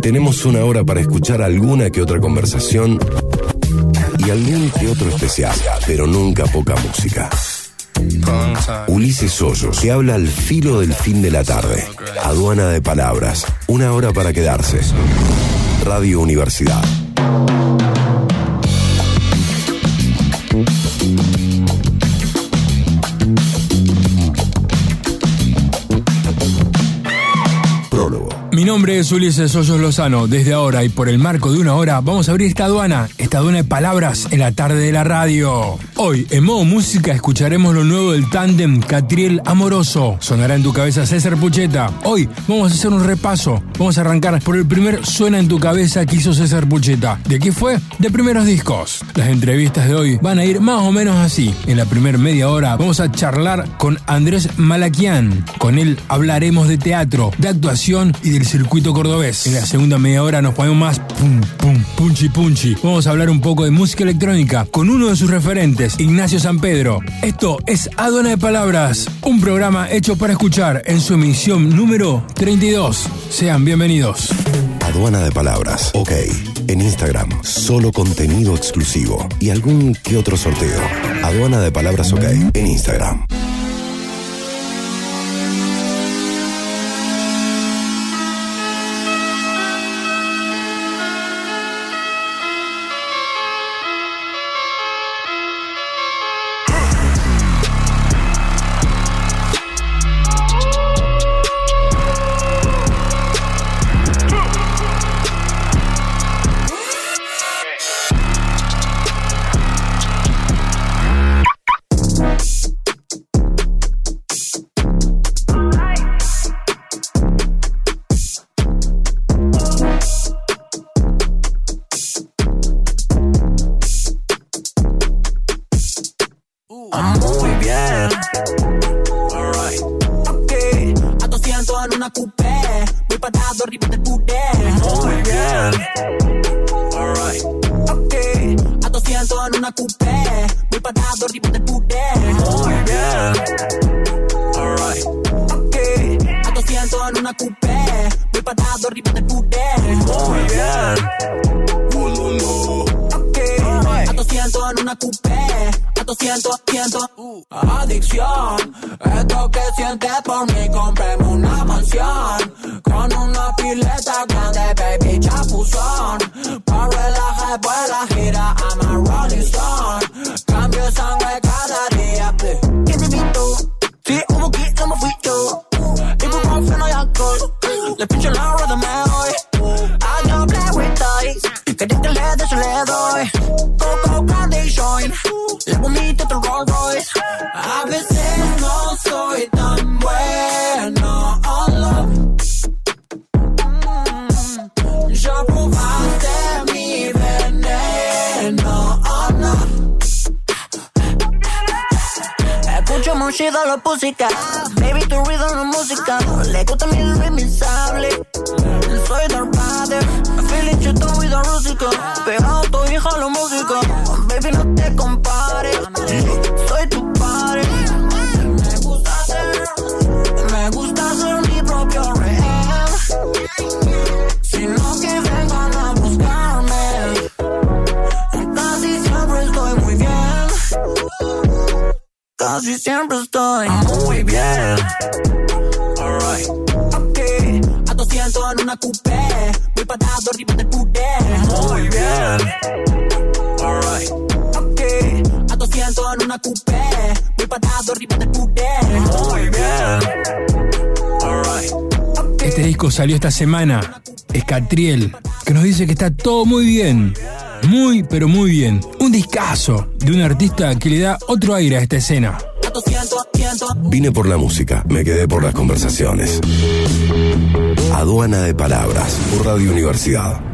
Tenemos una hora para escuchar alguna que otra conversación y algún que otro especial, pero nunca poca música. Ulises Hoyos, que habla al filo del fin de la tarde. Aduana de palabras. Una hora para quedarse. Radio Universidad. Mi nombre es Ulises Hoyos Lozano. Desde ahora y por el marco de una hora vamos a abrir esta aduana, esta aduana de palabras en la tarde de la radio. Hoy, en modo música, escucharemos lo nuevo del tándem Catriel Amoroso. Sonará en tu cabeza César Pucheta. Hoy vamos a hacer un repaso. Vamos a arrancar por el primer Suena en tu cabeza que hizo César Pucheta. ¿De qué fue? De primeros discos. Las entrevistas de hoy van a ir más o menos así. En la primera media hora vamos a charlar con Andrés Malaquian. Con él hablaremos de teatro, de actuación y del circuito cordobés. En la segunda media hora nos ponemos más pum pum punchi punchi. Vamos a hablar un poco de música electrónica con uno de sus referentes, Ignacio San Pedro. Esto es Aduana de Palabras, un programa hecho para escuchar en su emisión número 32. Sean bienvenidos. Aduana de palabras. Ok. En Instagram, solo contenido exclusivo y algún que otro sorteo. Aduana de palabras OK. En Instagram. The rústico. Pegado tu hija la música. Baby, no te compares. Soy tu padre. Me gusta ser. Me gusta ser mi propio rehén. Sino que vengan a buscarme. Casi siempre estoy muy bien. Casi siempre estoy muy bien. Alright. Ok. A 200 en una coupé. Voy parado arriba del puré. Una coupé. Voy parado arriba del puré. Muy bien. Este disco salió esta semana. Es Catriel, que nos dice que está todo muy bien. Muy, pero muy bien. Un discazo de un artista que le da otro aire a esta escena. A 200, 100. Vine por la música, me quedé por las conversaciones. Aduana de palabras por Radio Universidad.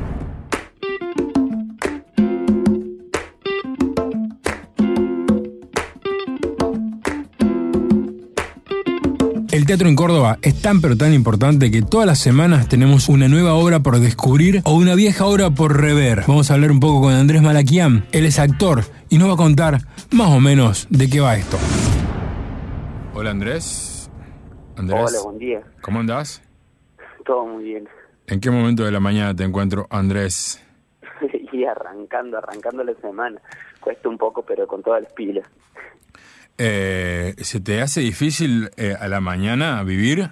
El teatro en Córdoba es tan pero tan importante que todas las semanas tenemos una nueva obra por descubrir o una vieja obra por rever. Vamos a hablar un poco con Andrés Malaquian. Él es actor y nos va a contar más o menos de qué va esto. Hola Andrés. Andrés. Hola, buen día. ¿Cómo andás? Todo muy bien. ¿En qué momento de la mañana te encuentro, Andrés? y arrancando, arrancando la semana. Cuesta un poco, pero con todas las pilas. Eh, ¿Se te hace difícil eh, a la mañana vivir?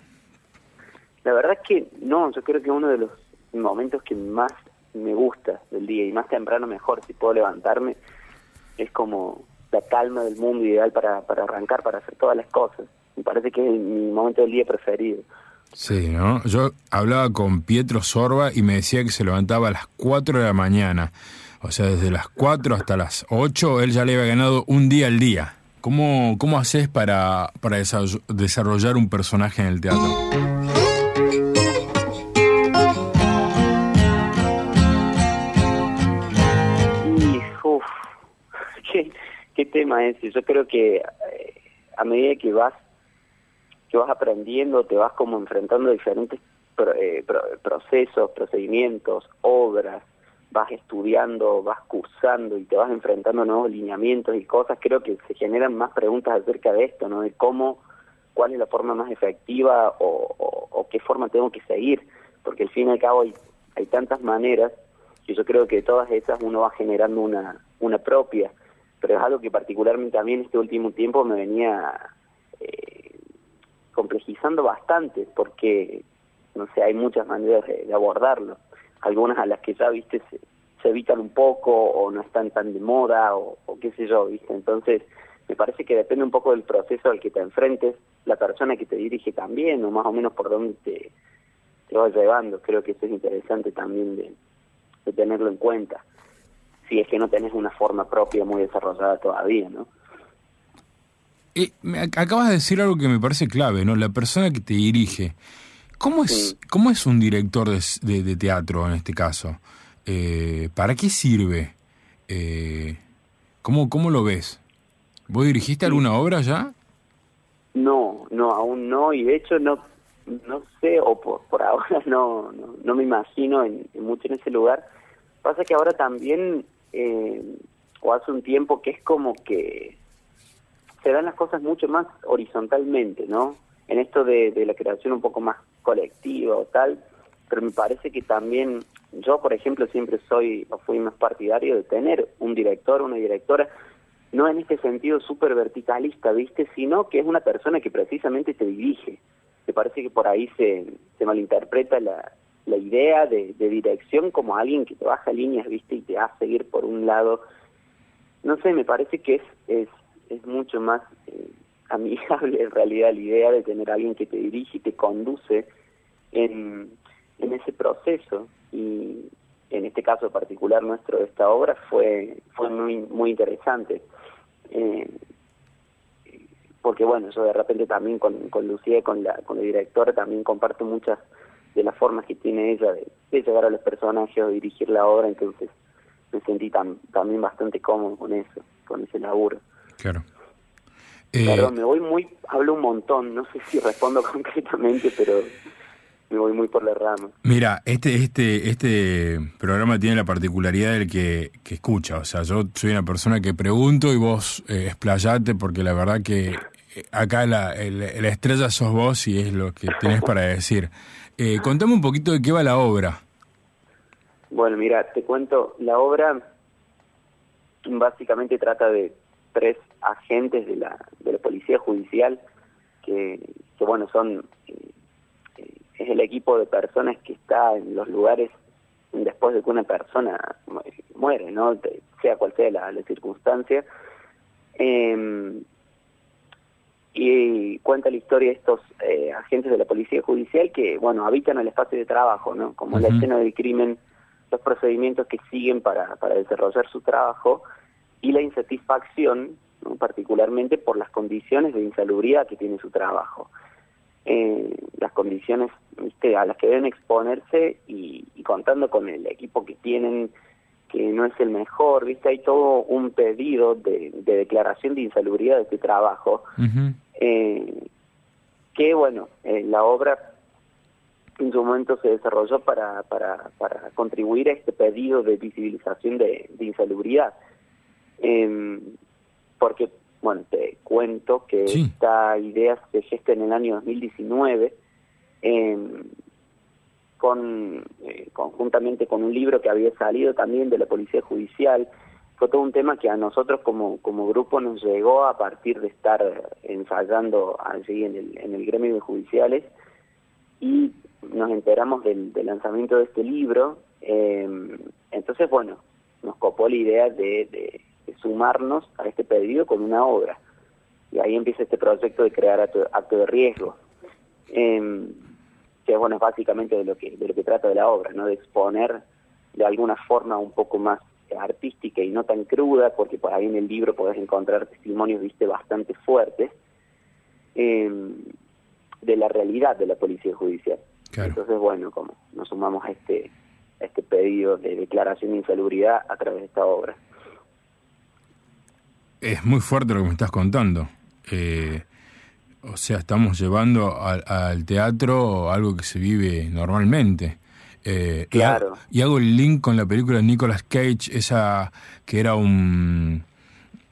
La verdad es que no, yo creo que uno de los momentos que más me gusta del día y más temprano mejor, si puedo levantarme, es como la calma del mundo ideal para, para arrancar, para hacer todas las cosas. Me parece que es mi momento del día preferido. Sí, ¿no? Yo hablaba con Pietro Sorba y me decía que se levantaba a las 4 de la mañana. O sea, desde las 4 hasta las 8 él ya le había ganado un día al día. ¿Cómo, cómo haces para, para desarrollar un personaje en el teatro? qué tema es. Yo creo que eh, a medida que vas que vas aprendiendo, te vas como enfrentando diferentes eh, procesos, procedimientos, obras, vas estudiando, vas cursando y te vas enfrentando a nuevos lineamientos y cosas, creo que se generan más preguntas acerca de esto, ¿no? De cómo, cuál es la forma más efectiva o, qué forma tengo que seguir, porque al fin y al cabo hay, tantas maneras que yo creo que de todas esas uno va generando una, una propia pero es algo que particularmente también este último tiempo me venía eh, complejizando bastante, porque, no sé, hay muchas maneras de, abordarlo. Algunas a las que ya, viste, se, evitan un poco o no están tan de moda o, qué sé yo, viste. Entonces, me parece que depende un poco del proceso al que te enfrentes, la persona que te dirige también, o más o menos por dónde te, te va llevando. Creo que eso es interesante también de tenerlo en cuenta si es que no tenés una forma propia muy desarrollada todavía, ¿no? Eh, acabas de decir algo que me parece clave, ¿no? La persona que te dirige. ¿Cómo es, ¿cómo es un director de, teatro en este caso? Eh, ¿Para qué sirve? Eh, ¿cómo, ¿Cómo lo ves? ¿Vos dirigiste alguna obra ya? No, no, aún no, y de hecho no no sé, o por, por ahora no, no, me imagino en, mucho en ese lugar. Pasa que ahora también eh, o hace un tiempo que es como que se dan las cosas mucho más horizontalmente, ¿no? En esto de, la creación un poco más colectiva o tal, pero me parece que también yo, por ejemplo, siempre soy o fui más partidario de tener un director, una directora, no en este sentido súper verticalista, ¿viste? Sino que es una persona que precisamente te dirige. Me parece que por ahí se, se malinterpreta la, la idea de, dirección como alguien que te baja líneas, viste, y te hace seguir por un lado. No sé, me parece que es, es, es mucho más eh, amigable en realidad la idea de tener a alguien que te dirige y te conduce en, en ese proceso. Y en este caso particular nuestro de esta obra fue, fue muy, muy interesante. Eh, porque bueno, yo de repente también con, con Lucía, con la, con la directora, también comparto muchas de las formas que tiene ella de, llegar a los personajes o dirigir la obra, entonces me sentí también bastante cómodo con eso, con ese laburo. Claro. Perdón, eh, me voy muy, hablo un montón, no sé si respondo concretamente, pero me voy muy por la rama. Mira, este, este, este programa tiene la particularidad del que, que escucha, o sea, yo soy una persona que pregunto y vos eh, explayate porque la verdad que eh, acá la, la estrella sos vos y es lo que tenés para decir. Eh, contame un poquito de qué va la obra. Bueno, mira, te cuento, la obra básicamente trata de tres agentes de la policía judicial que, que bueno, son, eh, es el equipo de personas que está en los lugares después de que una persona muere, ¿no? Sea cual sea la, la circunstancia. Eh, y cuenta la historia de estos eh, agentes de la policía judicial que, bueno, habitan el espacio de trabajo, ¿no? Como la escena del crimen, los procedimientos que siguen para, para desarrollar su trabajo y la insatisfacción, particularmente por las condiciones de insalubridad que tiene su trabajo. Eh, las condiciones a las que deben exponerse y, contando con el equipo que tienen que no es el mejor, ¿viste? Hay todo un pedido de, declaración de insalubridad de este trabajo, eh, que bueno, eh, la obra en su momento se desarrolló para, para, para contribuir a este pedido de visibilización de, insalubridad. Em, porque, bueno, te cuento que esta idea se gesta en el año 2019, em, con eh, conjuntamente con un libro que había salido también de la Policía Judicial. Fue todo un tema que a nosotros como, como grupo nos llegó a partir de estar ensayando allí en el, en el gremio de judiciales y nos enteramos del, lanzamiento de este libro. Eh, entonces, bueno, nos copó la idea de, de, sumarnos a este pedido con una obra. Y ahí empieza este proyecto de crear acto, de riesgo. Eh, que bueno, es básicamente de lo que, de lo que trata de la obra, ¿no? De exponer de alguna forma un poco más artística y no tan cruda, porque por ahí en el libro podés encontrar testimonios, viste, bastante fuertes, em, de la realidad de la policía judicial. Entonces, bueno, como nos sumamos a este, a este pedido de declaración de insalubridad a través de esta obra. Es muy fuerte lo que me estás contando. Eh, o sea, estamos llevando al, teatro algo que se vive normalmente. Eh, claro. Y, hago el link con la película de Nicolas Cage, esa que era un...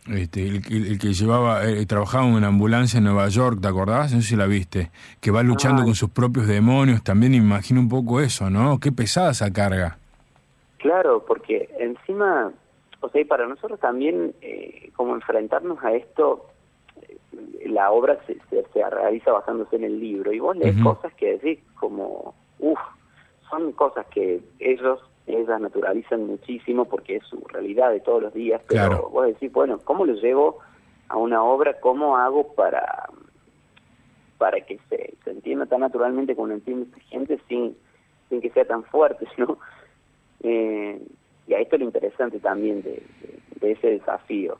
Este, el, que llevaba, eh, trabajaba en una ambulancia en Nueva York, ¿te acordás? No sé si la viste, que va luchando con sus propios demonios, también imagino un poco eso, ¿no? Qué pesada esa carga. Claro, porque encima, o sea, y para nosotros también, eh, como enfrentarnos a esto, la obra se, se, realiza basándose en el libro y vos lees cosas que decís como, uff, son cosas que ellos, ellas naturalizan muchísimo porque es su realidad de todos los días, pero vos decís, bueno, ¿cómo lo llevo a una obra? ¿Cómo hago para para que se, se entienda tan naturalmente como lo entiende esta gente sin, sin que sea tan fuerte, ¿no? Eh, y a esto es lo interesante también de, ese desafío.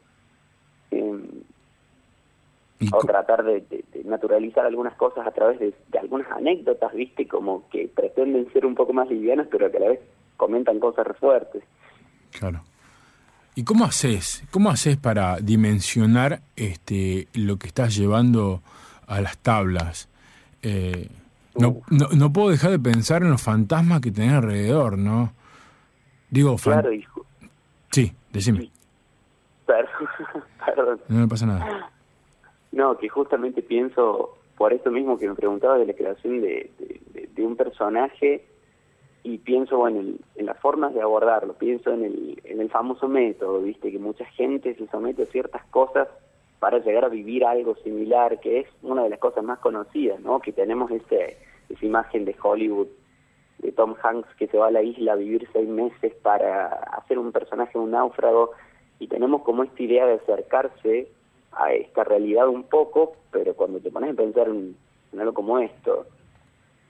Eh, o tratar de, naturalizar algunas cosas a través de, algunas anécdotas, viste, como que pretenden ser un poco más livianas, pero que a la vez comentan cosas fuertes. Claro. ¿Y cómo haces? ¿Cómo haces para dimensionar este lo que estás llevando a las tablas? Eh, no, no, puedo dejar de pensar en los fantasmas que tenés alrededor, ¿no? Digo, claro, hijo. Sí, decime. Perdón, perdón. No me pasa nada. No, que justamente pienso, por esto mismo que me preguntaba de la creación de, un personaje, y pienso bueno, en, las formas de abordarlo, pienso en el, en el famoso método, viste, que mucha gente se somete a ciertas cosas para llegar a vivir algo similar, que es una de las cosas más conocidas, ¿no? Que tenemos ese, esa imagen de Hollywood, de Tom Hanks que se va a la isla a vivir seis meses para hacer un personaje, un náufrago, y tenemos como esta idea de acercarse a esta realidad un poco, pero cuando te pones a pensar en, algo como esto,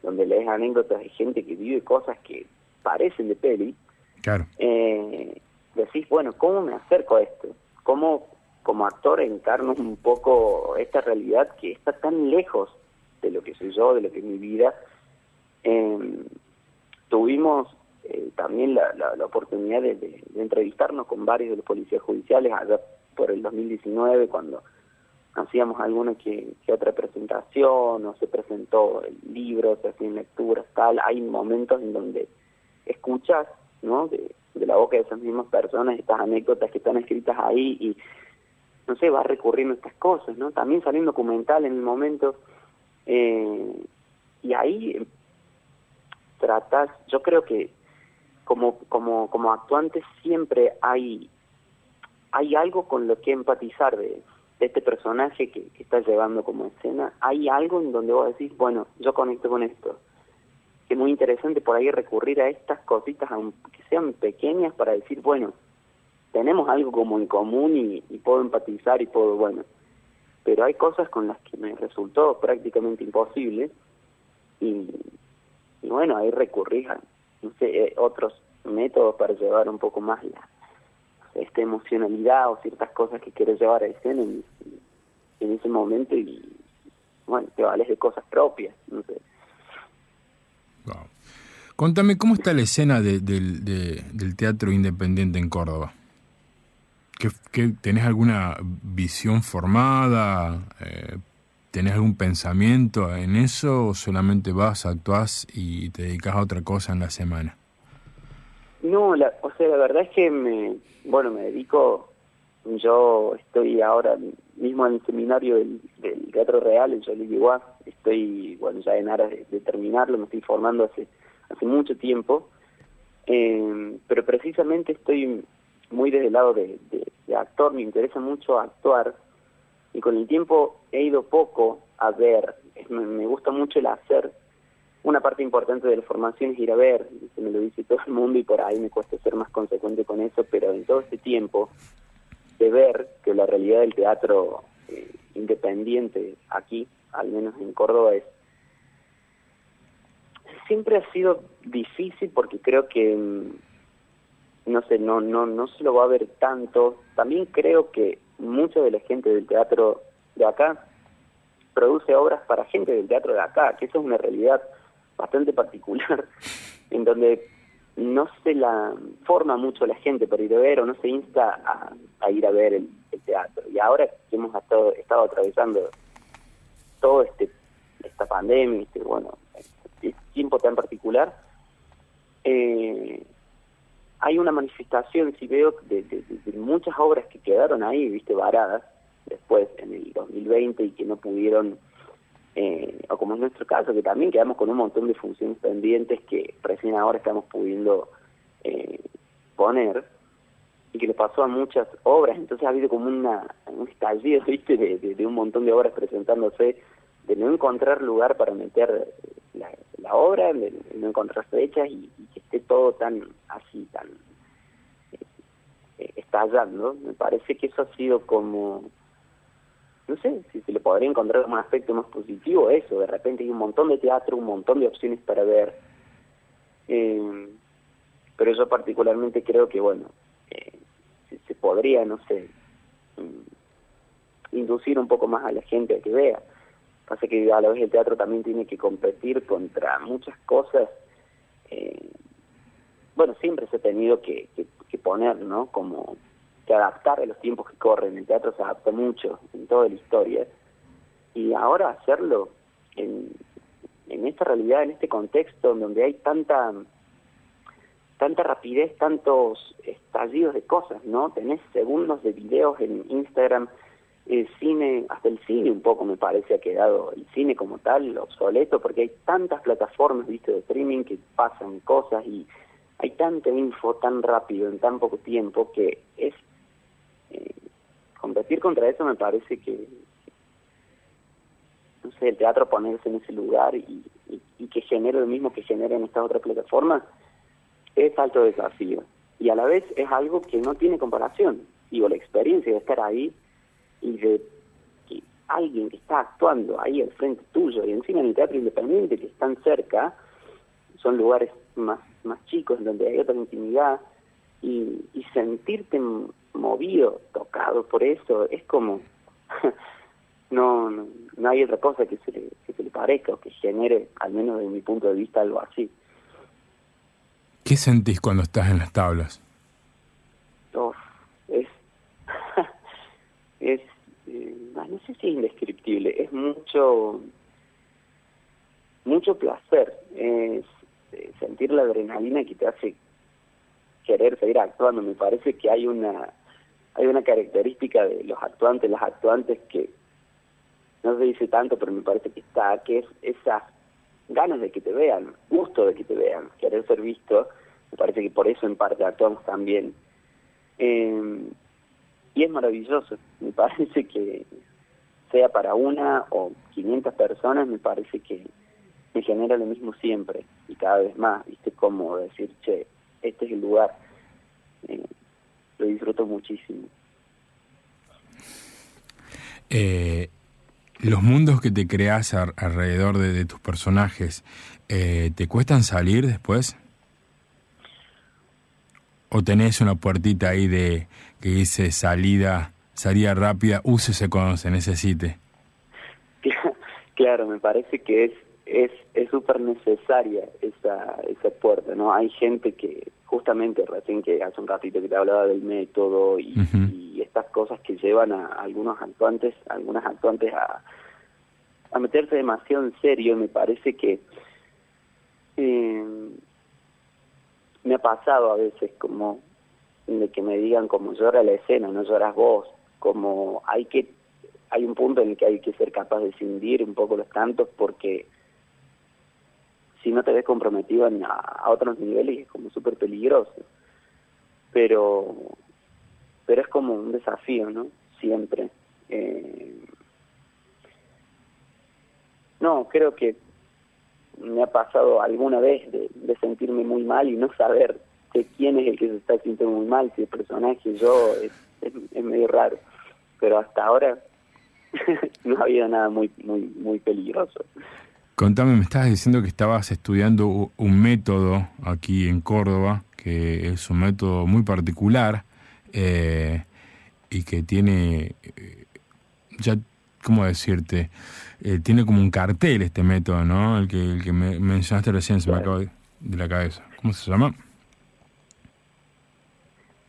donde lees anécdotas de gente que vive cosas que parecen de peli, claro. eh, decís, bueno, ¿cómo me acerco a esto? ¿Cómo como actor encarno un poco esta realidad que está tan lejos de lo que soy yo, de lo que es mi vida? Eh, tuvimos eh, también la, oportunidad de, de, entrevistarnos con varios de los policías judiciales allá por el 2019 cuando hacíamos alguna que, otra presentación o se presentó el libro, se hacían lecturas, tal, hay momentos en donde escuchas, ¿no? De, la boca de esas mismas personas estas anécdotas que están escritas ahí y no sé, va recurriendo a estas cosas, ¿no? También salió un documental en el momento eh, y ahí tratas, yo creo que como como como actuante siempre hay hay algo con lo que empatizar de, este personaje que, que está llevando como escena, hay algo en donde vos decís, bueno, yo conecto con esto. Es muy interesante por ahí recurrir a estas cositas, aunque sean pequeñas, para decir, bueno, tenemos algo como en común y, puedo empatizar y puedo, bueno, pero hay cosas con las que me resultó prácticamente imposible y, bueno, ahí recurrí a, no sé, eh, otros métodos para llevar un poco más la, esta emocionalidad o ciertas cosas que quieres llevar a escena en, ese momento y bueno, te vales de cosas propias, no sé. Contame, ¿cómo está la escena de, del teatro independiente en Córdoba? ¿Qué, tenés alguna visión formada? Eh, ¿Tenés algún pensamiento en eso o solamente vas, actuás y te dedicas a otra cosa en la semana? No, la, o sea, la verdad es que me, bueno, me dedico, yo estoy ahora mismo en el seminario del, Teatro Real en Yoliguá, estoy, bueno, ya en aras de, terminarlo, me estoy formando hace, hace mucho tiempo, eh, pero precisamente estoy muy desde el lado de, de, actor, me interesa mucho actuar y con el tiempo he ido poco a ver, me, gusta mucho el hacer, una parte importante de la formación es ir a ver, se me lo dice todo el mundo y por ahí me cuesta ser más consecuente con eso, pero en todo este tiempo de ver que la realidad del teatro eh, independiente aquí, al menos en Córdoba, es siempre ha sido difícil porque creo que mm, no sé, no no no se lo va a ver tanto. También creo que mucha de la gente del teatro de acá produce obras para gente del teatro de acá, que eso es una realidad bastante particular en donde no se la forma mucho la gente para ir a ver o no se insta a, ir a ver el, teatro. Y ahora que hemos estado, estado atravesando todo este esta pandemia, este, bueno, este tiempo tan particular, eh, hay una manifestación, si veo, de, muchas obras que quedaron ahí, viste, varadas, después en el 2020 y que no pudieron, eh, o como es nuestro caso, que también quedamos con un montón de funciones pendientes que recién ahora estamos pudiendo eh, poner, y que le pasó a muchas obras, entonces ha habido como una, un estallido, viste, de un montón de obras presentándose de no encontrar lugar para meter la, obra, de no encontrar fechas y, que esté todo tan así, tan eh, estallando. Me parece que eso ha sido como, no sé, si se le podría encontrar un aspecto más positivo, eso, de repente hay un montón de teatro, un montón de opciones para ver. Eh, pero yo particularmente creo que, bueno, eh, se, podría, no sé, mm, inducir un poco más a la gente a que vea. Pasa que a la vez el teatro también tiene que competir contra muchas cosas. Eh, bueno, siempre se ha tenido que, poner, ¿no? Como que adaptar a los tiempos que corren. El teatro se adapta mucho en toda la historia. Y ahora hacerlo en, en esta realidad, en este contexto donde hay tanta tanta rapidez, tantos estallidos de cosas, ¿no? Tenés segundos de videos en Instagram el cine, hasta el cine un poco me parece ha quedado, el cine como tal, obsoleto, porque hay tantas plataformas, viste, de streaming que pasan cosas y hay tanta info tan rápido en tan poco tiempo que es eh, competir contra eso me parece que no sé el teatro ponerse en ese lugar y, y, que genere lo mismo que genera en estas otras plataformas es alto desafío. Y a la vez es algo que no tiene comparación. Digo la experiencia de estar ahí y de que alguien que está actuando ahí al frente tuyo y encima en el teatro independiente que están cerca, son lugares más, más chicos donde hay otra intimidad y, y sentirte movido, tocado por eso, es como, no, no, hay otra cosa que se, le, que se le parezca o que genere, al menos desde mi punto de vista, algo así. ¿Qué sentís cuando estás en las tablas? es, es no sé si es indescriptible, es mucho, mucho placer, es eh, sentir la adrenalina que te hace querer seguir actuando. Me parece que hay una, hay una característica de los actuantes, las actuantes que no se dice tanto, pero me parece que está, que es esas ganas de que te vean, gusto de que te vean, querer ser visto. Me parece que por eso en parte actuamos también. Eh, y es maravilloso. Me parece que sea para una o 500 personas, me parece que me genera lo mismo siempre y cada vez más, ¿viste? Como decir, che, este es el lugar. Eh, lo disfruto muchísimo. Eh, los mundos que te creas alrededor de, tus personajes, eh, ¿te cuestan salir después? ¿O tenés una puertita ahí de que dice salida, salida rápida, úsese cuando se necesite? Claro, me parece que es es es súper necesaria esa esa puerta, ¿no? Hay gente que justamente recién que hace un ratito que te hablaba del método y, estas cosas que llevan a algunos actuantes, algunas actuantes a, a meterse demasiado en serio, me parece que eh, me ha pasado a veces como de que me digan como llora la escena, no lloras vos, como hay que hay un punto en el que hay que ser capaz de cindir un poco los cantos porque si no te ves comprometido a, otros niveles es como súper peligroso. Pero, pero es como un desafío, ¿no? Siempre. Eh, no, creo que me ha pasado alguna vez de sentirme muy mal y no saber de quién es el que se está sintiendo muy mal, si el personaje, yo, es, es, es medio raro. Pero hasta ahora no ha habido nada muy, muy, muy peligroso. Contame, me estabas diciendo que estabas estudiando un método aquí en Córdoba, que es un método muy particular eh, y que tiene, eh, ya, ¿cómo decirte? Eh, tiene como un cartel este método, ¿no? El que, el que me mencionaste recién, se me acaba de, de la cabeza. ¿Cómo se llama?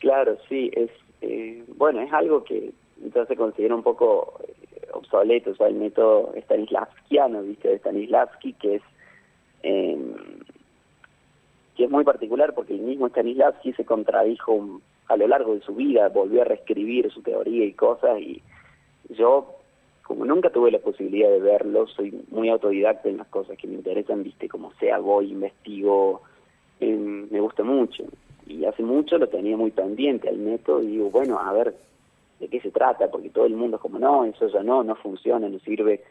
Claro, sí, es eh, bueno, es algo que entonces se considera un poco eh, obsoleto, o sea, el método stanislavskiano, ¿viste? De Stanislavski, que es eh, que es muy particular porque el mismo Stanislavski se contradijo a lo largo de su vida, volvió a reescribir su teoría y cosas y yo como nunca tuve la posibilidad de verlo, soy muy autodidacta en las cosas que me interesan, viste, como sea, voy, investigo, eh, me gusta mucho. Y hace mucho lo tenía muy pendiente al método y digo, bueno, a ver, ¿de qué se trata? Porque todo el mundo es como, no, eso ya no, no funciona, no sirve.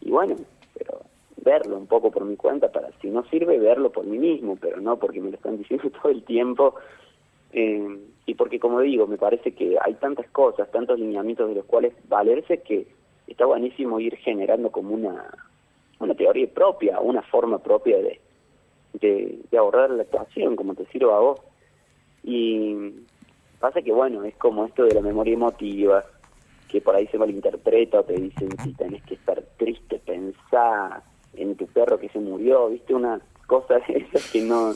Y bueno, pero verlo un poco por mi cuenta, para si no sirve, verlo por mí mismo, pero no porque me lo están diciendo todo el tiempo. Eh, y porque, como digo, me parece que hay tantas cosas, tantos lineamientos de los cuales valerse que está buenísimo ir generando como una, una teoría propia, una forma propia de, de, de abordar la actuación, como te sirva a vos. Y pasa que, bueno, es como esto de la memoria emotiva, que por ahí se malinterpreta o te dicen si tenés que estar triste, pensar en tu perro que se murió, viste, una cosa de esas que no,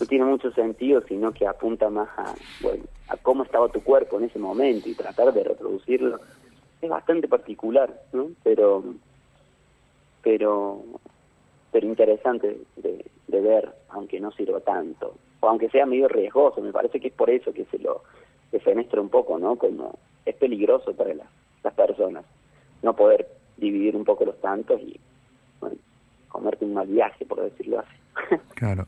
no tiene mucho sentido, sino que apunta más a, bueno, a cómo estaba tu cuerpo en ese momento y tratar de reproducirlo. Es bastante particular, ¿no? Pero, pero, pero interesante de, de ver, aunque no sirva tanto, o aunque sea medio riesgoso, me parece que es por eso que se lo defenestra un poco, ¿no? Como es peligroso para las, las personas no poder dividir un poco los tantos y, bueno, comerte un mal viaje, por decirlo así. Claro.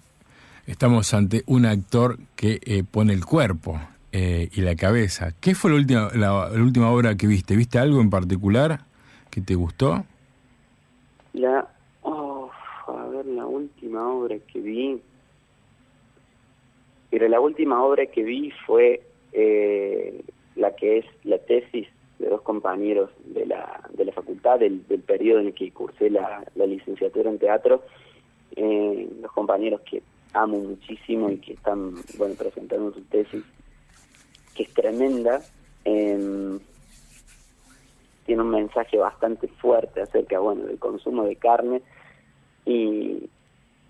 Estamos ante un actor que eh, pone el cuerpo eh, y la cabeza. ¿Qué fue la última, la, la última obra que viste? ¿Viste algo en particular que te gustó? La, la última obra que vi. Pero la última obra que vi fue eh, la que es la tesis de dos compañeros de la, de la facultad, del, periodo en el que cursé la, la licenciatura en teatro. Eh, los compañeros que amo muchísimo y que están, bueno, presentando su tesis, que es tremenda. Eh, tiene un mensaje bastante fuerte acerca, bueno, del consumo de carne y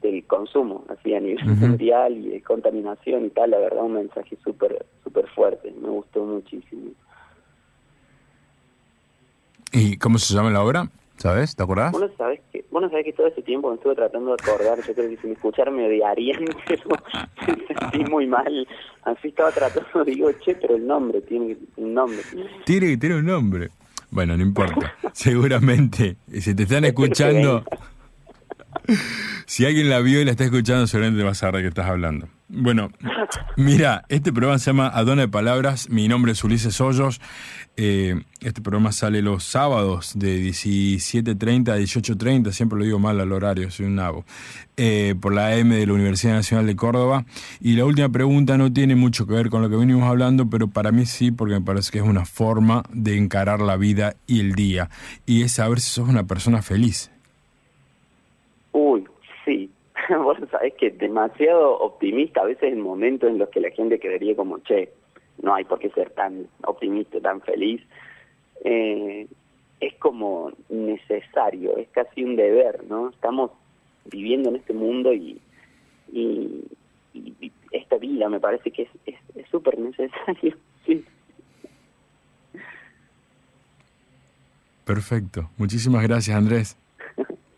del consumo, así a nivel mundial y de contaminación y tal, la verdad un mensaje súper súper fuerte, me gustó muchísimo. ¿Y cómo se llama la obra? ¿Sabes? ¿Te acordás? Bueno, sabes que, bueno, sabes que todo ese tiempo me estuve tratando de acordar, yo creo que si me escucharan me odiarían, pero me sentí muy mal, así estaba tratando, digo, che, pero el nombre, tiene un nombre. Tiene que tener un nombre. Bueno, no importa. Seguramente, si te están escuchando, si alguien la vio y la está escuchando, seguramente vas a saber de qué estás hablando. Bueno, mira, este programa se llama Adona de Palabras. Mi nombre es Ulises Hoyos. Eh, este programa sale los sábados de 17.30 a 18.30. Siempre lo digo mal al horario, soy un nabo. Eh, por la AM de la Universidad Nacional de Córdoba. Y la última pregunta no tiene mucho que ver con lo que venimos hablando, pero para mí sí, porque me parece que es una forma de encarar la vida y el día. Y es saber si sos una persona feliz. Vos sabés que demasiado optimista a veces en momentos en los que la gente creería como, che, no hay por qué ser tan optimista, tan feliz. Eh, es como necesario, es casi un deber, ¿no? Estamos viviendo en este mundo y, y, esta vida me parece que es es es súper necesario. Perfecto. Muchísimas gracias, Andrés.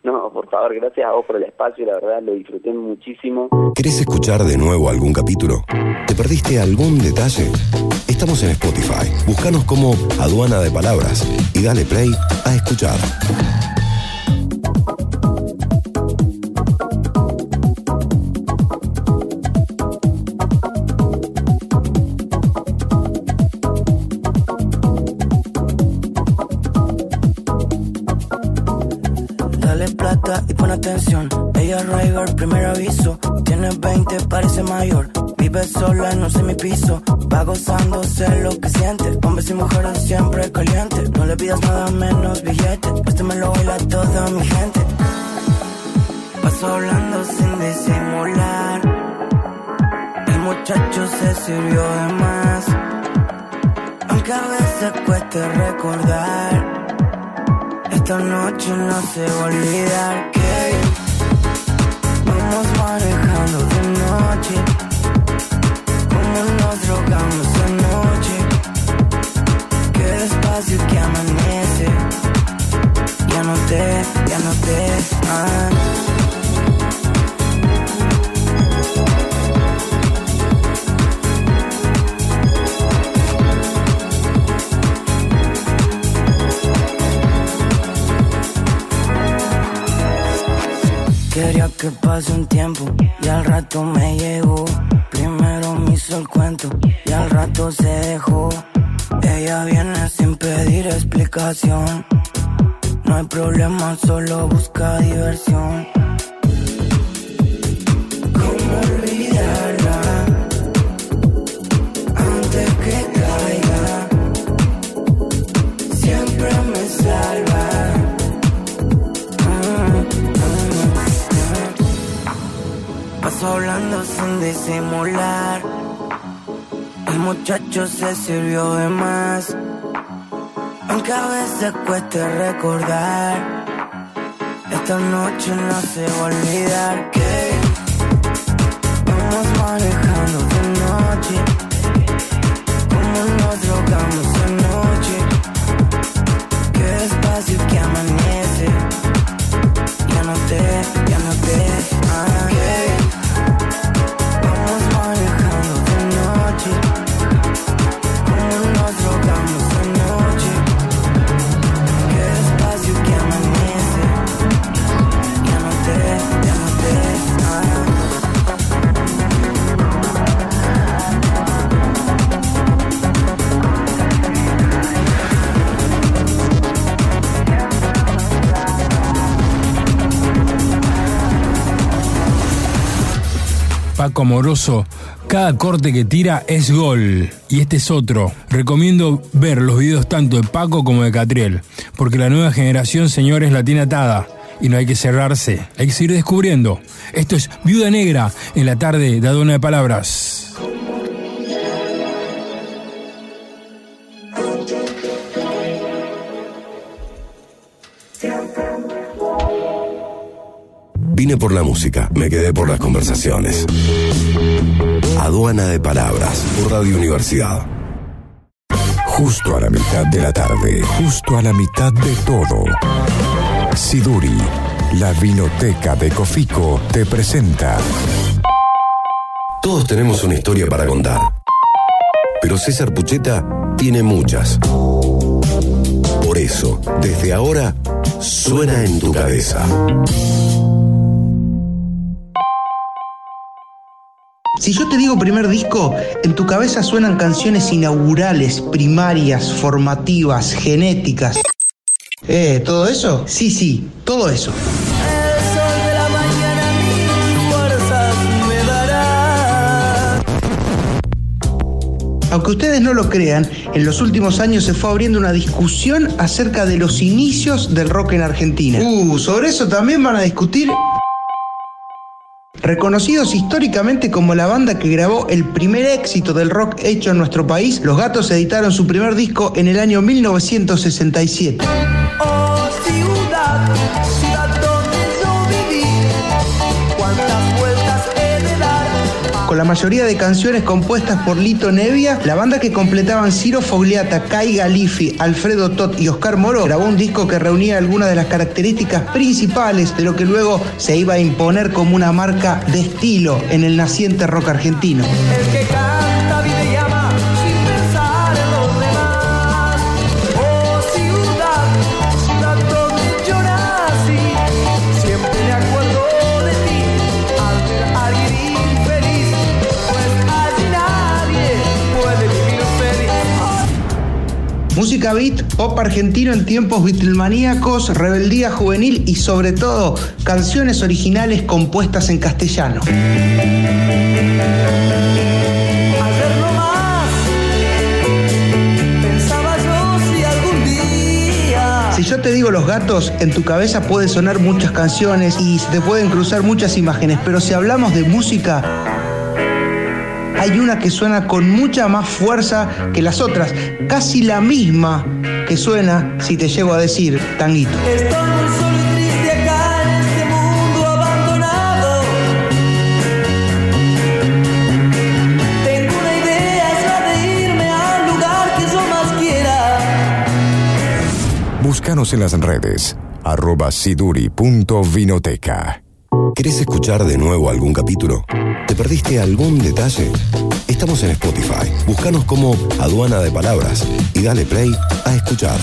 No, por favor, gracias a vos por el espacio, la verdad lo disfruté muchísimo. ¿Querés escuchar de nuevo algún capítulo? ¿Te perdiste algún detalle? Estamos en Spotify. Búscanos como Aduana de Palabras y dale play a escuchar. Sola, no sé mi piso. Va gozando, sé lo que siente. Hombres y mujeres siempre caliente. No le pidas nada menos billete. Este me lo baila toda mi gente. Paso hablando sin disimular. El muchacho se sirvió de más. Aunque a veces cueste recordar. Esta noche no se va a olvidar que vamos manejando de noche. Nos drogamos anoche. Qué despacio que amanece. Ya no te, ya no te. Ah. Quería que pase un tiempo y al rato me llegó. El cuento y al rato se dejó. Ella viene sin pedir explicación. No hay problema, solo busca diversión. ¿Cómo olvidarla? Antes que caiga, siempre me salva. Paso hablando sin disimular. Muchacho se sirvió de más. Aunque a veces cueste recordar. Esta noche no se va a olvidar que vamos manejando de noche. Como nos drogamos anoche. Qué despacio que amanece. Ya no te, ya no te. Ah, que Paco Moroso, cada corte que tira es gol. Y este es otro. Recomiendo ver los videos tanto de Paco como de Catriel, porque la nueva generación, señores, la tiene atada. Y no hay que cerrarse, hay que seguir descubriendo. Esto es Viuda Negra en la tarde de Adona de Palabras. Vine por la música, me quedé por las conversaciones. Aduana de Palabras, por Radio Universidad. Justo a la mitad de la tarde, justo a la mitad de todo. Siduri, la vinoteca de Cofico, te presenta Todos tenemos una historia para contar. Pero César Pucheta tiene muchas. Por eso, desde ahora, suena en tu cabeza. Si yo te digo primer disco, en tu cabeza suenan canciones inaugurales, primarias, formativas, genéticas. Eh, ¿todo eso? Sí, sí, todo eso. Aunque ustedes no lo crean, en los últimos años se fue abriendo una discusión acerca de los inicios del rock en Argentina. Uh, sobre eso también van a discutir. Reconocidos históricamente como la banda que grabó el primer éxito del rock hecho en nuestro país, Los Gatos editaron su primer disco en el año 1967. Oh ciudad, ciudad Con la mayoría de canciones compuestas por Lito Nevia, la banda que completaban Ciro Fogliata, Kai Galifi, Alfredo Tot y Oscar Moro grabó un disco que reunía algunas de las características principales de lo que luego se iba a imponer como una marca de estilo en el naciente rock argentino. El que canta Música beat, pop argentino en tiempos beatlemaníacos, rebeldía juvenil y sobre todo canciones originales compuestas en castellano. Si yo te digo los gatos, en tu cabeza puede sonar muchas canciones y se te pueden cruzar muchas imágenes, pero si hablamos de música, hay una que suena con mucha más fuerza que las otras, casi la misma que suena si te llego a decir tanguito. estoy muy solo y triste acá en este mundo abandonado. Tengo una idea, es la de irme al lugar que yo más quiera. Búscanos en las redes, arroba siduri.vinoteca. ¿Querés escuchar de nuevo algún capítulo? ¿Te perdiste algún detalle? Estamos en Spotify. Búscanos como Aduana de Palabras y dale play a escuchar.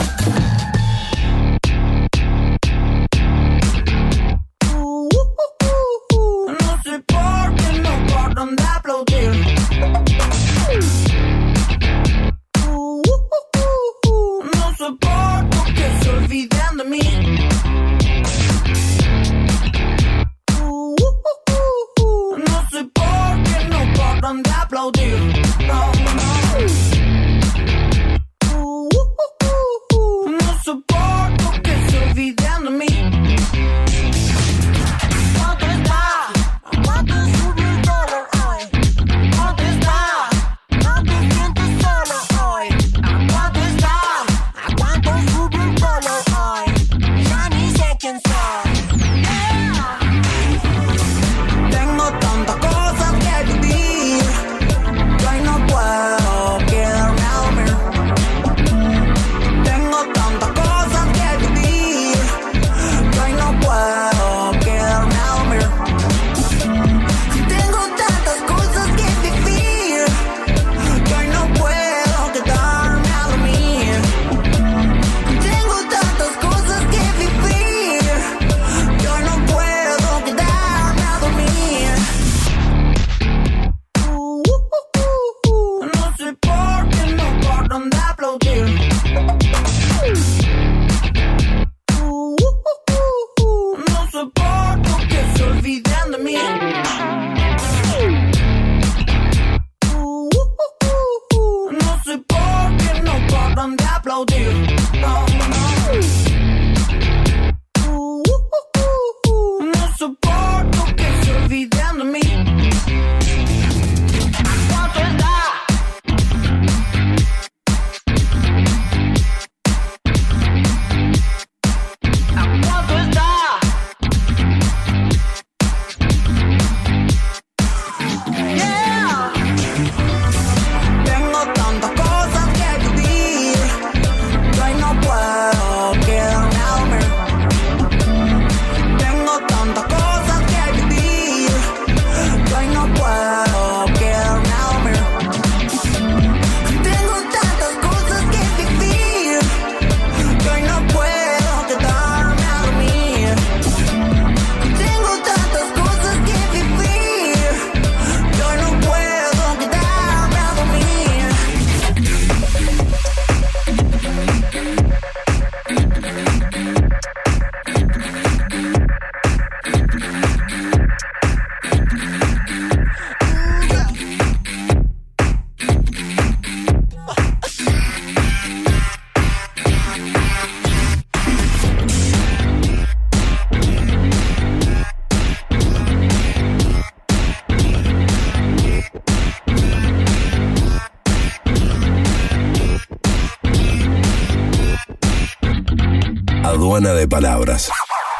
De Palabras.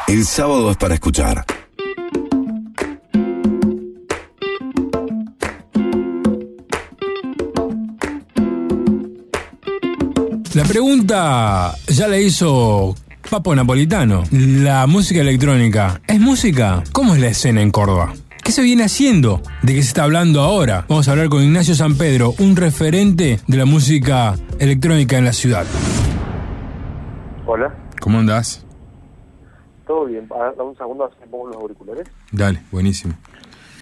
El sábado es para escuchar. La pregunta ya la hizo Papo Napolitano. La música electrónica, ¿es música? ¿Cómo es la escena en Córdoba? ¿Qué se viene haciendo? ¿De qué se está hablando ahora? Vamos a hablar con Ignacio San Pedro, un referente de la música electrónica en la ciudad. Hola, ¿Cómo andás? ¿todo bien? Ah, Dame un segundo, pongo los auriculares. Dale, buenísimo.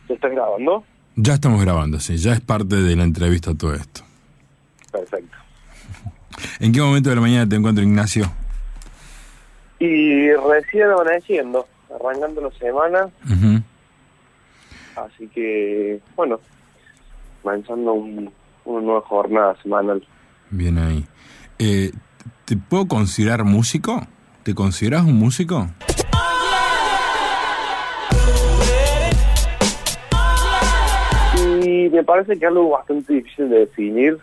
¿Ya están grabando? Ya estamos grabando, sí, ya es parte de la entrevista todo esto. Perfecto. ¿En qué momento de la mañana te encuentro, Ignacio? Y recién amaneciendo, arrancando la semana, Ujú. así que, bueno, comenzando un, una nueva jornada semanal. Bien ahí. Eh, ¿Te puedo considerar músico? ¿Te consideras un músico? Y me parece que es algo bastante difícil de definir,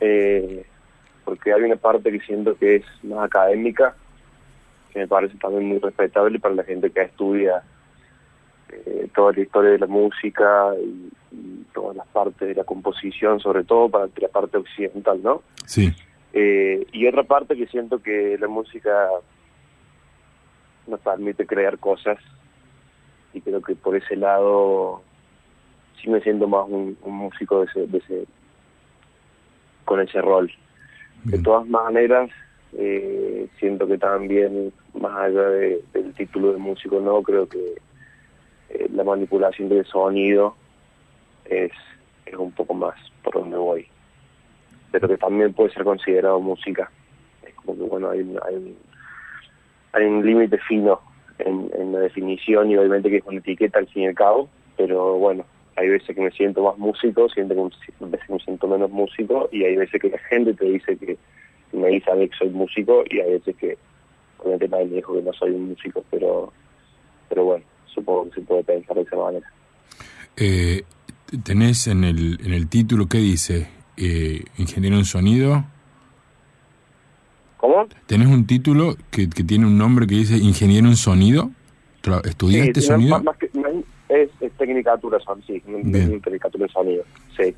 eh, porque hay una parte que siento que es más académica, que me parece también muy respetable para la gente que estudia eh, toda la historia de la música y, y todas las partes de la composición, sobre todo para la parte occidental, ¿no? Sí. Eh, y otra parte que siento que la música nos permite crear cosas y creo que por ese lado sí me siento más un, un músico de ese, de ese con ese rol. De todas maneras, eh, siento que también, más allá de- del título de músico, no creo que eh, la manipulación del sonido es, es un poco más por donde voy. Pero que también puede ser considerado música. Es como que, bueno, hay hay hay un límite fino en, la definición y obviamente que es una etiqueta al fin y al cabo, pero bueno, hay veces que me siento más músico, siento que me- veces me siento menos músico y hay veces que la gente te dice que me dice a mí que soy músico y hay veces que obviamente nadie me dijo que no soy un músico, pero pero bueno, supongo que se puede pensar de esa manera. Eh, ¿Tenés en el, en el título qué dice? Eh, ¿Ingeniero en sonido? ¿Cómo? ¿Tenés un título que, que tiene un nombre que dice ingeniero en sonido? ¿Estudiaste Sí, sonido? más- más que- es, es tecnicatura sí, Bien. tecnicatura de sonido, sí.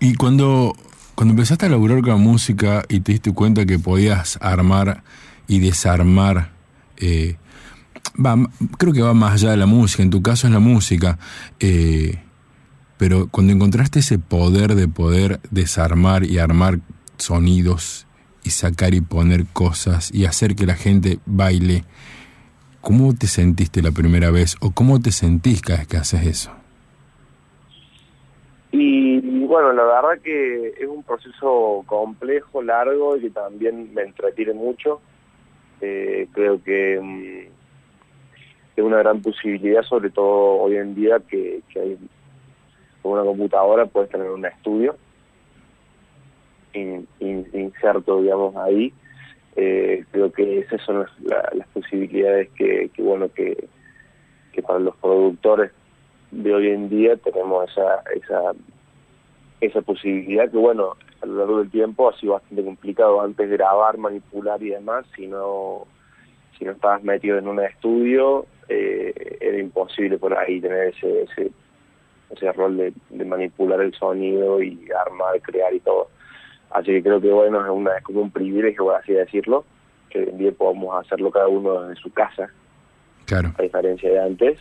Y cuando, cuando empezaste a laburar con la música y te diste cuenta que podías armar y desarmar, eh, va, creo que va más allá de la música, en tu caso es la música, eh, pero cuando encontraste ese poder de poder desarmar y armar sonidos y sacar y poner cosas y hacer que la gente baile, ¿cómo te sentiste la primera vez o cómo te sentís cada vez que haces eso? Y, bueno, la verdad que es un proceso complejo, largo y que también me entretiene mucho. Eh, creo que mm, es una gran posibilidad, sobre todo hoy en día que, que hay una computadora puedes tener un estudio in- in- inserto, digamos, ahí. Eh, creo que esas son las, la- las posibilidades que, bueno, que, para los productores de hoy en día tenemos esa, esa, esa posibilidad que, bueno, a lo largo del tiempo ha sido bastante complicado antes grabar, manipular y demás, si no, si no estabas metido en un estudio, eh, era imposible por ahí tener ese, ese, ese rol de manipular el sonido y armar, crear y todo. Así que creo que, bueno, es, una, es como un privilegio, por así decirlo, que hoy en día podamos hacerlo cada uno en su casa Claro. a diferencia de antes,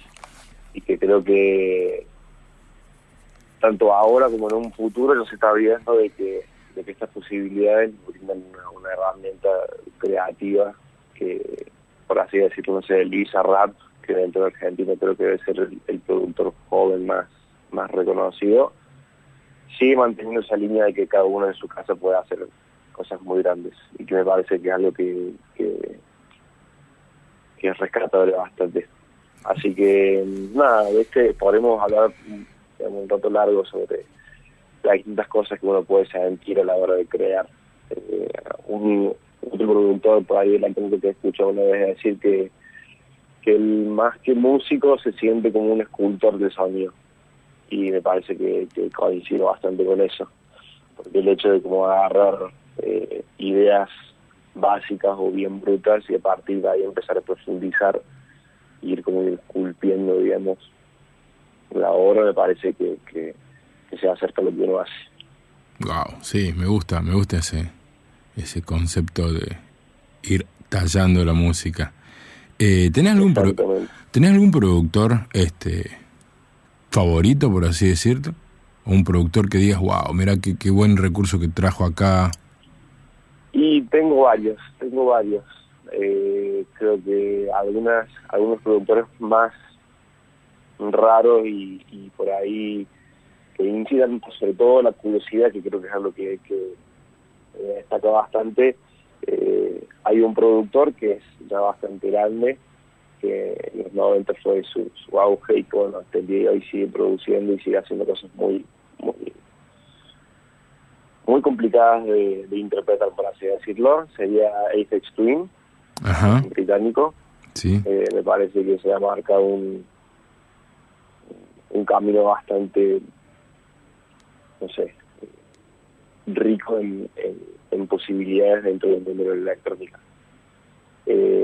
y que creo que tanto ahora como en un futuro nos está viendo de que, de que estas posibilidades brindan una, una herramienta creativa que, por así decirlo, no sé, Lisa Rap, que dentro de Argentina creo que debe ser el, el productor joven más, más reconocido, sigue manteniendo esa línea de que cada uno en su casa puede hacer cosas muy grandes y que me parece que es algo que, que, que es rescatable bastante. Así que nada, este podremos hablar un rato largo sobre las distintas cosas que uno puede sentir a la hora de crear. Eh, un, otro productor por ahí delante que te he escuchado una vez decir que, que el más que músico se siente como un escultor de sonido y me parece que, que coincido bastante con eso porque el hecho de como agarrar eh, ideas básicas o bien brutas y a partir de ahí empezar a profundizar ir como esculpiendo digamos la obra me parece que, que, que se acerca a lo que uno hace Wow, sí, me gusta, me gusta ese, ese concepto de ir tallando la música. Eh, ¿tenés, algún. ¿Tenés algún productor este favorito, por así decirlo? Un productor que digas, wow, mira qué, qué buen recurso que trajo acá. Y tengo varios, tengo varios. Eh, creo que algunas, algunos productores más raros y, por ahí que incidan sobre todo la curiosidad, que creo que es algo que que me destaca bastante. Eh, hay un productor que es ya bastante grande, que en los 90 fue su, su auge y que bueno, hasta el día de hoy sigue produciendo y sigue haciendo cosas muy, muy, muy complicadas de, de interpretar, por así decirlo. Sería Apex Twin, Ajá, británico. sí. Eh, me parece que se ha marcado un, un camino bastante, no sé, rico en, en, en posibilidades dentro del mundo de la electrónica. Eh,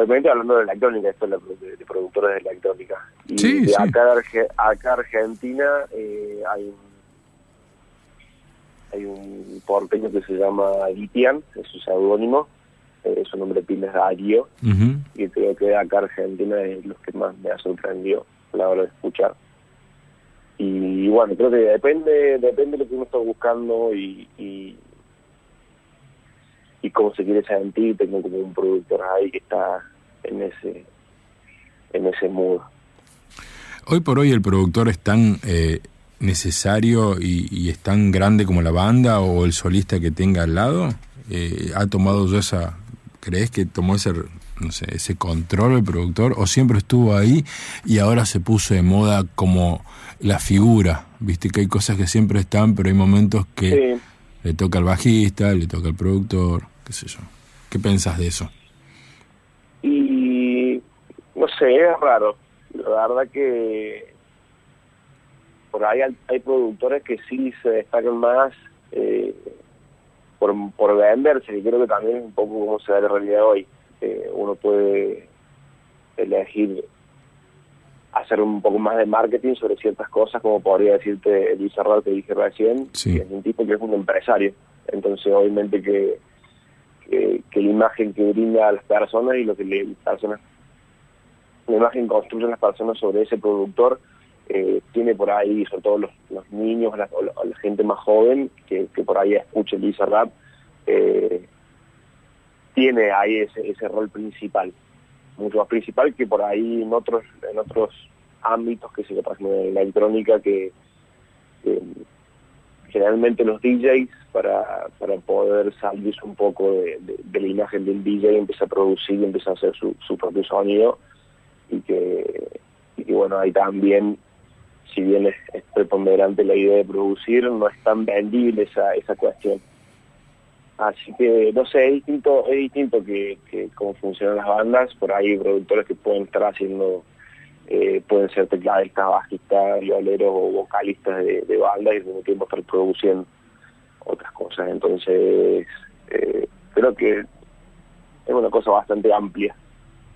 obviamente hablando de electrónica, esto es de, de productores de electrónica. Y Sí, de sí. acá, acá Argentina eh, hay un hay un porteño que se llama Litian, es su seudónimo, eh, su nombre pila es Darío, y creo que acá Argentina es los que más me ha sorprendido a la hora de escuchar. Y bueno, creo que depende depende de lo que uno está buscando y, y, y cómo se quiere sentir. Tengo como un productor ahí que está en ese en ese mood. Hoy por hoy el productor es tan eh, necesario y, y es tan grande como la banda o el solista que tenga al lado. Eh, ¿Ha tomado yo esa, crees que tomó ese, no sé, ese control el productor o siempre estuvo ahí y ahora se puso de moda como la figura? Viste que hay cosas que siempre están, pero hay momentos que Sí. le toca al bajista, le toca al productor, qué sé yo. ¿Qué pensás de eso? Y no sé, es raro. La verdad que por ahí hay, hay productores que sí se destacan más eh, por, por venderse, y creo que también es un poco como se da la realidad hoy. Eh, uno puede elegir hacer un poco más de marketing sobre ciertas cosas, como podría decirte Luis Serrat que dije recién, Sí. que es un tipo que es un empresario. Entonces, obviamente que, que, que la imagen que brinda a las personas y lo que le, las personas, la imagen construyen las personas sobre ese productor, eh, tiene por ahí, sobre todo los, niños la- gente más joven que, por ahí escucha el Lisa Rap, eh, tiene ahí ese, ese rol principal, mucho más principal que por ahí en otros en otros ámbitos que se le pasan en la electrónica que, generalmente los DJs para, para poder salirse un poco de, la imagen del DJ empieza a producir y empieza a hacer su propio sonido y que, y que bueno ahí también si bien es, preponderante la idea de producir no es tan vendible esa, esa cuestión Así que, no sé, es distinto, es distinto que, que cómo funcionan las bandas. Por ahí hay productores que pueden estar haciendo, eh, pueden ser tecladistas, bajistas, violeros o vocalistas de, de bandas y al mismo tiempo estar produciendo otras cosas. Entonces, eh, creo que es una cosa bastante amplia.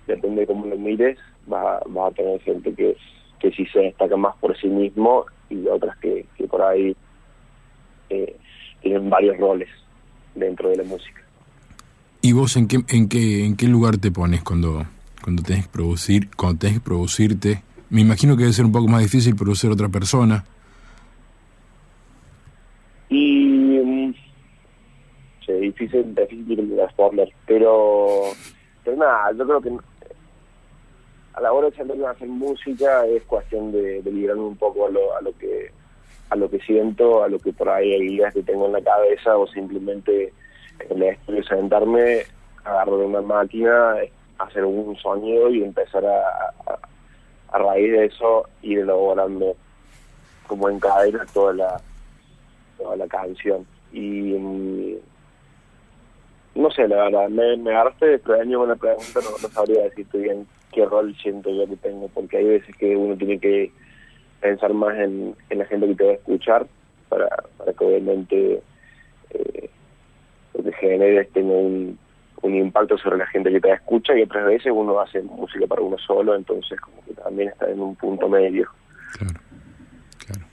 Depende de cómo lo mires, va, va a tener gente que, que sí se destaca más por sí mismo y otras que, que por ahí eh, tienen varios roles dentro de la música. ¿Y vos en qué, en qué, en qué lugar te pones cuando, cuando tenés que producir, cuando tenés que producirte? Me imagino que debe ser un poco más difícil producir a otra persona. Y mm, sí, difícil, difícil responder, pero, pero nada, yo creo que a la hora de sentarme a hacer música es cuestión de, de un poco a lo, a lo que a lo que siento, a lo que por ahí hay ideas que tengo en la cabeza o simplemente en el estudio sentarme, agarrar una máquina, hacer un sonido y empezar a, a, raíz de eso ir elaborando como en cadena toda la toda la canción. Y mm, no sé la verdad me, me agarraste desprevenido con la pregunta no, no sabría decirte bien qué rol siento yo que tengo porque hay veces que uno tiene que pensar más en, en la gente que te va a escuchar para, para que obviamente eh, lo que generes tenga un, un impacto sobre la gente que te escucha y otras veces uno hace música para uno solo entonces como que también está en un punto medio Claro, claro.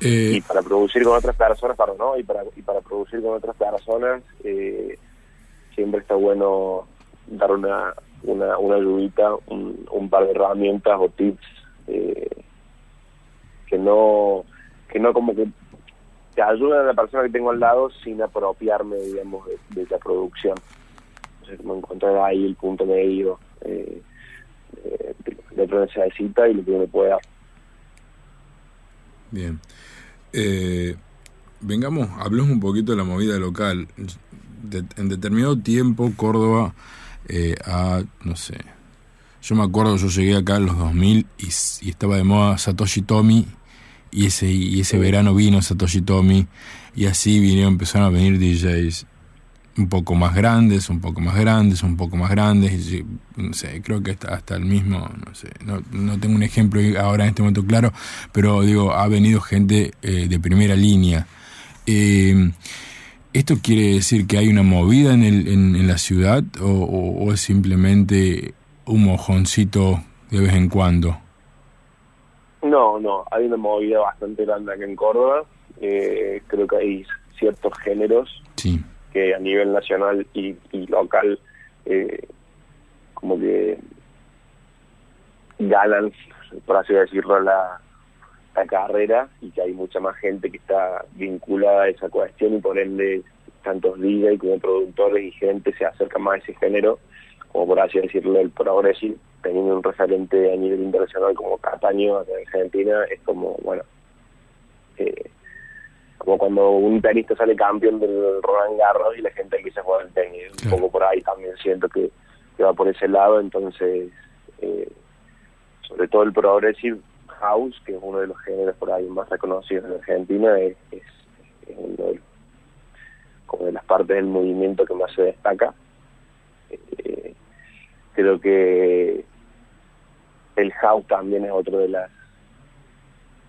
y Eh, para producir con otras personas, perdón, ¿no? Y para, y para producir con otras personas, eh, siempre está bueno dar una, una, una ayudita, un, un par de herramientas o tips eh, que no que no como que te ayuden a la persona que tengo al lado sin apropiarme, digamos, de, de la producción. Entonces, como encontrar ahí el punto medio eh, eh, de lo que necesita y lo que uno puede dar. bien. Eh, vengamos, hablemos un poquito de la movida local. De- en determinado tiempo, Córdoba, eh, a, no sé, yo me acuerdo, yo llegué acá en los 2000 y, y estaba de moda Satoshi Tomi, y ese, y ese verano vino Satoshi Tomi, y así vinieron, empezaron a venir DJs un poco más grandes, un poco más grandes, un poco más grandes, y no sé, creo que hasta, hasta el mismo, no sé, no, no tengo un ejemplo ahora en este momento claro, pero digo, ha venido gente eh, de primera línea. Eh, ¿Esto quiere decir que hay una movida en, el, en, en la ciudad o, o- o es simplemente un mojoncito de vez en cuando? No, no, hay una movida bastante grande acá en Córdoba. Eh, creo que hay ciertos géneros Sí, que a nivel nacional y, y local eh, como que ganan, por así decirlo, la, la carrera y que hay mucha más gente que está vinculada a esa cuestión y por ende tantos DJ como productores y gente se acercan más a ese género, como por así decirlo el progressive, teniendo un referente a nivel internacional como Cataño acá en Argentina, es como, bueno, eh, como cuando un tenista sale campeón del Roland Garros y la gente empieza a jugar al tenis. Un poco por ahí también siento que, que va por ese lado, entonces, eh, sobre todo el Progressive House, que es uno de los géneros por ahí más reconocidos en Argentina, es, uno de, como de las partes del movimiento que más se destaca. Eh, creo que el house también es otro de las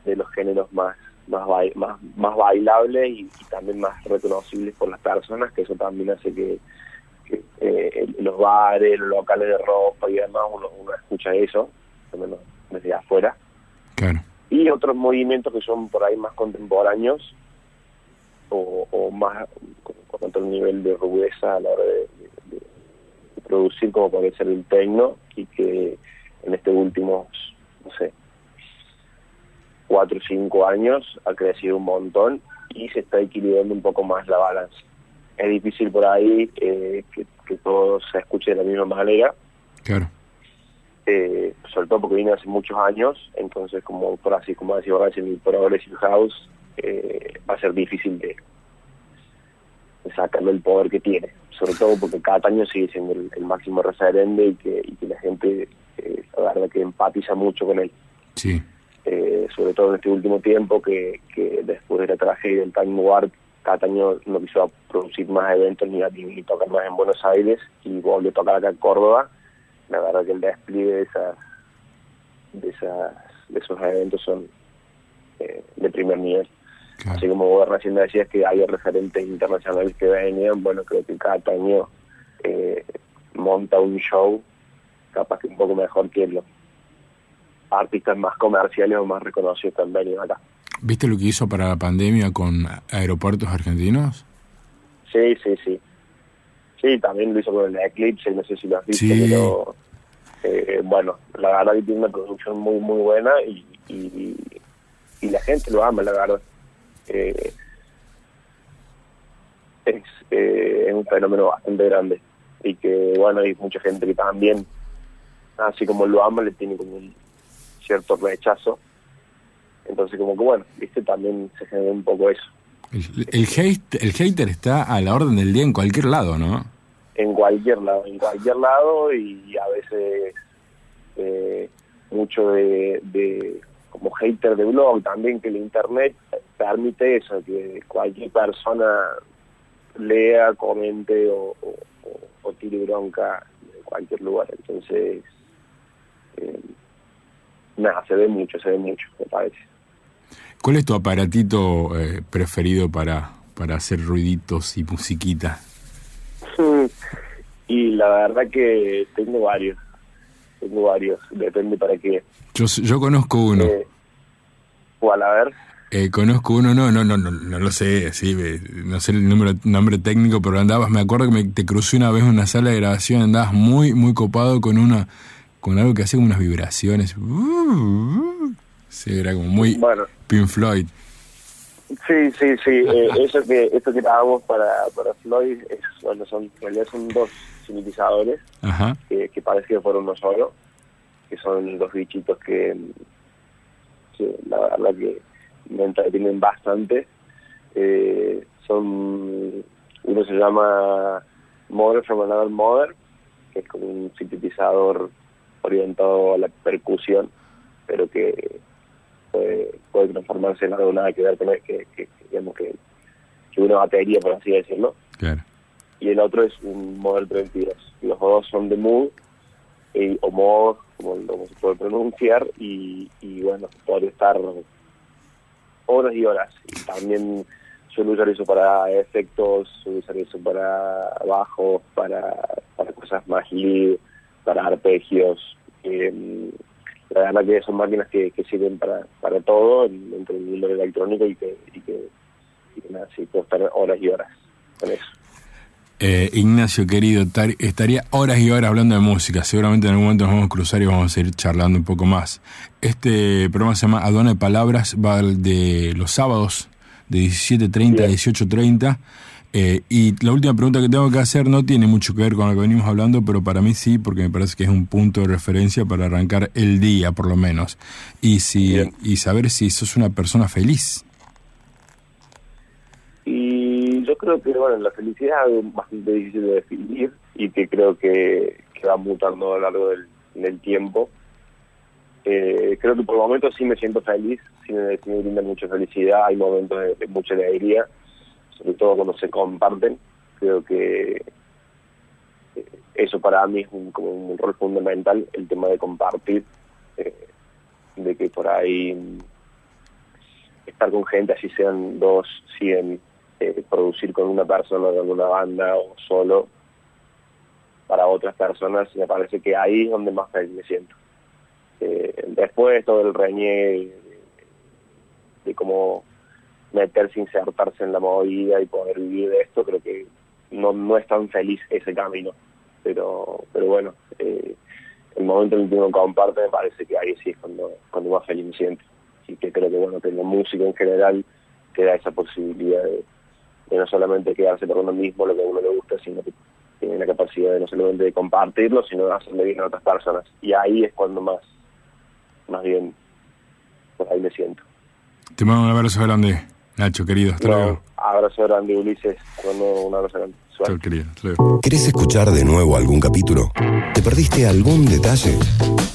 de los géneros más más más bailables y, también más reconocibles por las personas que eso también hace que, eh, los bares los locales de ropa y demás uno, uno escucha eso al menos desde afuera claro. y otros movimientos que son por ahí más contemporáneos o, o más con, con otro nivel de rudeza a la hora de, de- de producir como puede ser el tecno y que en este últimos no sé cuatro o cinco años ha crecido un montón y se está equilibrando un poco más la balanza es difícil por ahí eh, que, que todo se escuche de la misma manera Claro. Eh, sobre todo porque vine hace muchos años, entonces como por así como decía el Progressive House eh, va a ser difícil de, de sacarle el poder que tiene, sobre todo porque cada año sigue siendo el, el máximo referente y que, y que la gente eh, la verdad que empatiza mucho con él, Sí, eh, sobre todo en este último tiempo que, que después de la tragedia del Time cada año no quiso producir más eventos ni, ni tocar más en Buenos Aires y volvió a tocar acá en Córdoba la verdad que el despliegue de esas de esas de esos eventos son eh, de primer nivel claro. así como vos recién decías que hay referentes internacionales que venían bueno creo que cada año eh, monta un show capaz que un poco mejor que los artistas más comerciales o más reconocidos que han venido acá ¿Viste lo que hizo para la pandemia con aeropuertos argentinos? sí sí sí sí también lo hizo con el Eclipse no sé si lo has visto Sí. pero eh, bueno la verdad que tiene una producción muy muy buena y, y, la gente lo ama la verdad. Eh, es, eh, es un fenómeno bastante grande y que bueno hay mucha gente que también así como lo ama le tiene como un cierto rechazo. Entonces como que bueno viste también se genera un poco eso. El, el, hate, el hater está a la orden del día en cualquier lado, ¿no? En cualquier lado, en cualquier lado y a veces eh, mucho de, como hater de blog también que el internet permite eso, que cualquier persona lea, comente o, o, tire bronca de cualquier lugar. Entonces, eh, nada, se ve mucho, se ve mucho, me parece. ¿Cuál es tu aparatito eh, preferido para, para hacer ruiditos y musiquita? Y la verdad que tengo varios, tengo varios, depende para qué. Yo, yo conozco uno. Eh, ¿Cuál? A ver. Eh, conozco uno, no, no, no, no, no lo sé, sí, eh, no sé el número, nombre técnico, pero andabas, me acuerdo que me, te crucé una vez en una sala de grabación, andabas muy, muy copado con una, con algo que hacía como unas vibraciones. Sí, era como muy Bueno, Pink Floyd. Sí, sí, sí. eh, eso que esto que grabamos para, para Floyd, es, bueno, son, en realidad son dos sintetizadores Ajá, que, que parece que fueron uno solo, que son dos bichitos que, que la verdad que me entretienen bastante. Eh, son uno se llama Mother from Another Mother, que es como un sintetizador orientado a la percusión, pero que puede, puede transformarse en algo nada que ver con que, que, digamos que, que una batería, por así decirlo. Claro. Y el otro es un Model 32. Los dos son de Mood, eh, o Mod, como, como se puede pronunciar, y, y bueno, puede estar horas y horas. Y también suelo usar eso para efectos, suelo usar eso para bajos, para, para cosas más lead, para arpegios. Eh, la verdad que son máquinas que, que sirven para, para todo dentro del mundo electrónico y que, y que, y que nada, sí, puedo estar horas y horas con eso. Eh, Ignacio, querido, tar- estaría horas y horas hablando de música. Seguramente en algún momento nos vamos a cruzar y vamos a ir charlando un poco más. Este programa se llama Aduana de Palabras, va de los sábados de 17.30 a Bien. 18.30. Eh, y la última pregunta que tengo que hacer no tiene mucho que ver con lo que venimos hablando, pero para mí sí, porque me parece que es un punto de referencia para arrancar el día, por lo menos. Y, si, Bien. y saber si sos una persona feliz. Y yo creo que, bueno, la felicidad es bastante difícil de definir y que creo que, que va mutando a lo largo del, del tiempo. Eh, creo que por momentos sí me siento feliz, sí me, sí me brinda mucha felicidad, hay momentos de, de mucha alegría, sobre todo cuando se comparten. Creo que eh, eso para mí es un, rol fundamental, el tema de compartir, eh, de que por ahí mm, estar con gente, así sean dos, cien, eh, producir con una persona, con una banda o solo, para otras personas, me parece que ahí es donde más feliz me siento. Eh, después todo el reñe de cómo meterse, insertarse en la movida y poder vivir de esto, creo que no, no es tan feliz ese camino. Pero, pero bueno, eh, el momento en el que uno comparte me parece que ahí sí es cuando, cuando más feliz me siento. Y que creo que bueno, que música en general te da esa posibilidad de, no solamente quedarse por uno mismo lo que a uno le gusta, sino que tiene la capacidad de no solamente compartirlo, sino de hacerle bien a otras personas. Y ahí es cuando más, más bien, por ahí me siento. Te mando un abrazo grande, Nacho, querido. Hasta No, luego. abrazo grande, Ulises. Cuando un abrazo grande. Suerte. Chao, querido. Hasta luego. ¿Querés escuchar de nuevo algún capítulo? ¿Te perdiste algún detalle?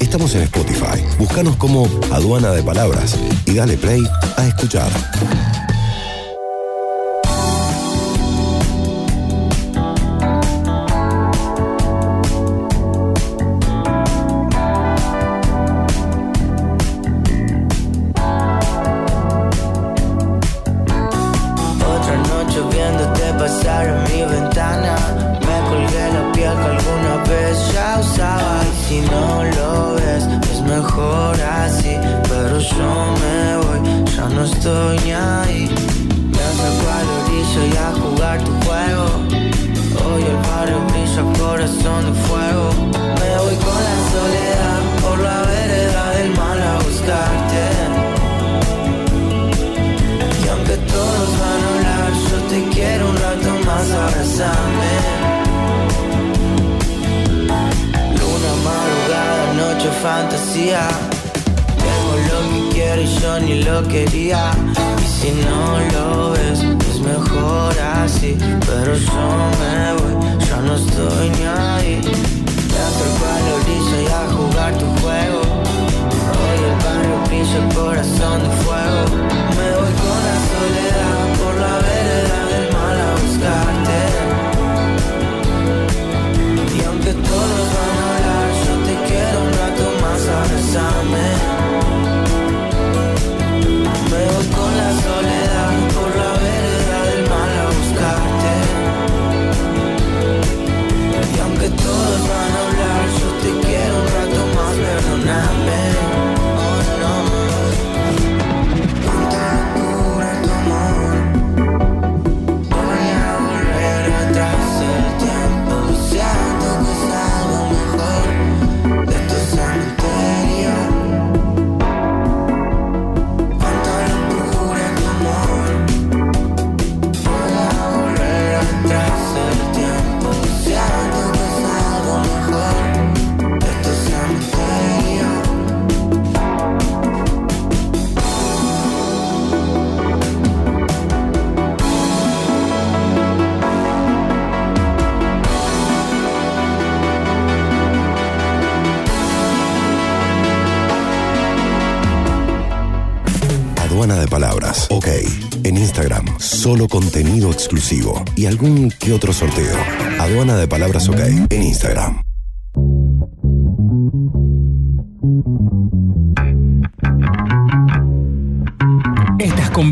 Estamos en Spotify. Búscanos como Aduana de Palabras y dale play a escuchar. Solo contenido exclusivo y algún que otro sorteo. Aduana de Palabras OK en Instagram.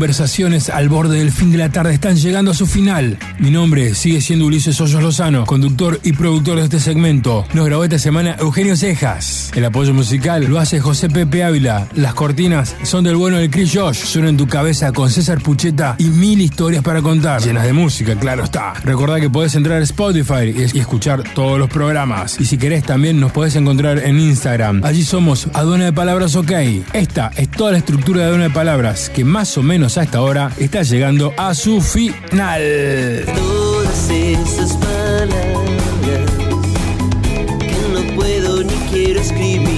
Conversaciones al borde del fin de la tarde están llegando a su final. Mi nombre sigue siendo Ulises Hoyos Lozano, conductor y productor de este segmento. Nos grabó esta semana Eugenio Cejas. El apoyo musical lo hace José Pepe Ávila. Las cortinas son del bueno del Chris Josh. Suena en tu cabeza con César Pucheta y mil historias para contar. Llenas de música, claro está. Recordá que podés entrar a Spotify y escuchar todos los programas. Y si querés también nos podés encontrar en Instagram. Allí somos Aduana de Palabras OK. Esta es toda la estructura de Aduana de Palabras que más o menos a esta hora está llegando a su final. Todas esas palabras que no puedo ni quiero escribir.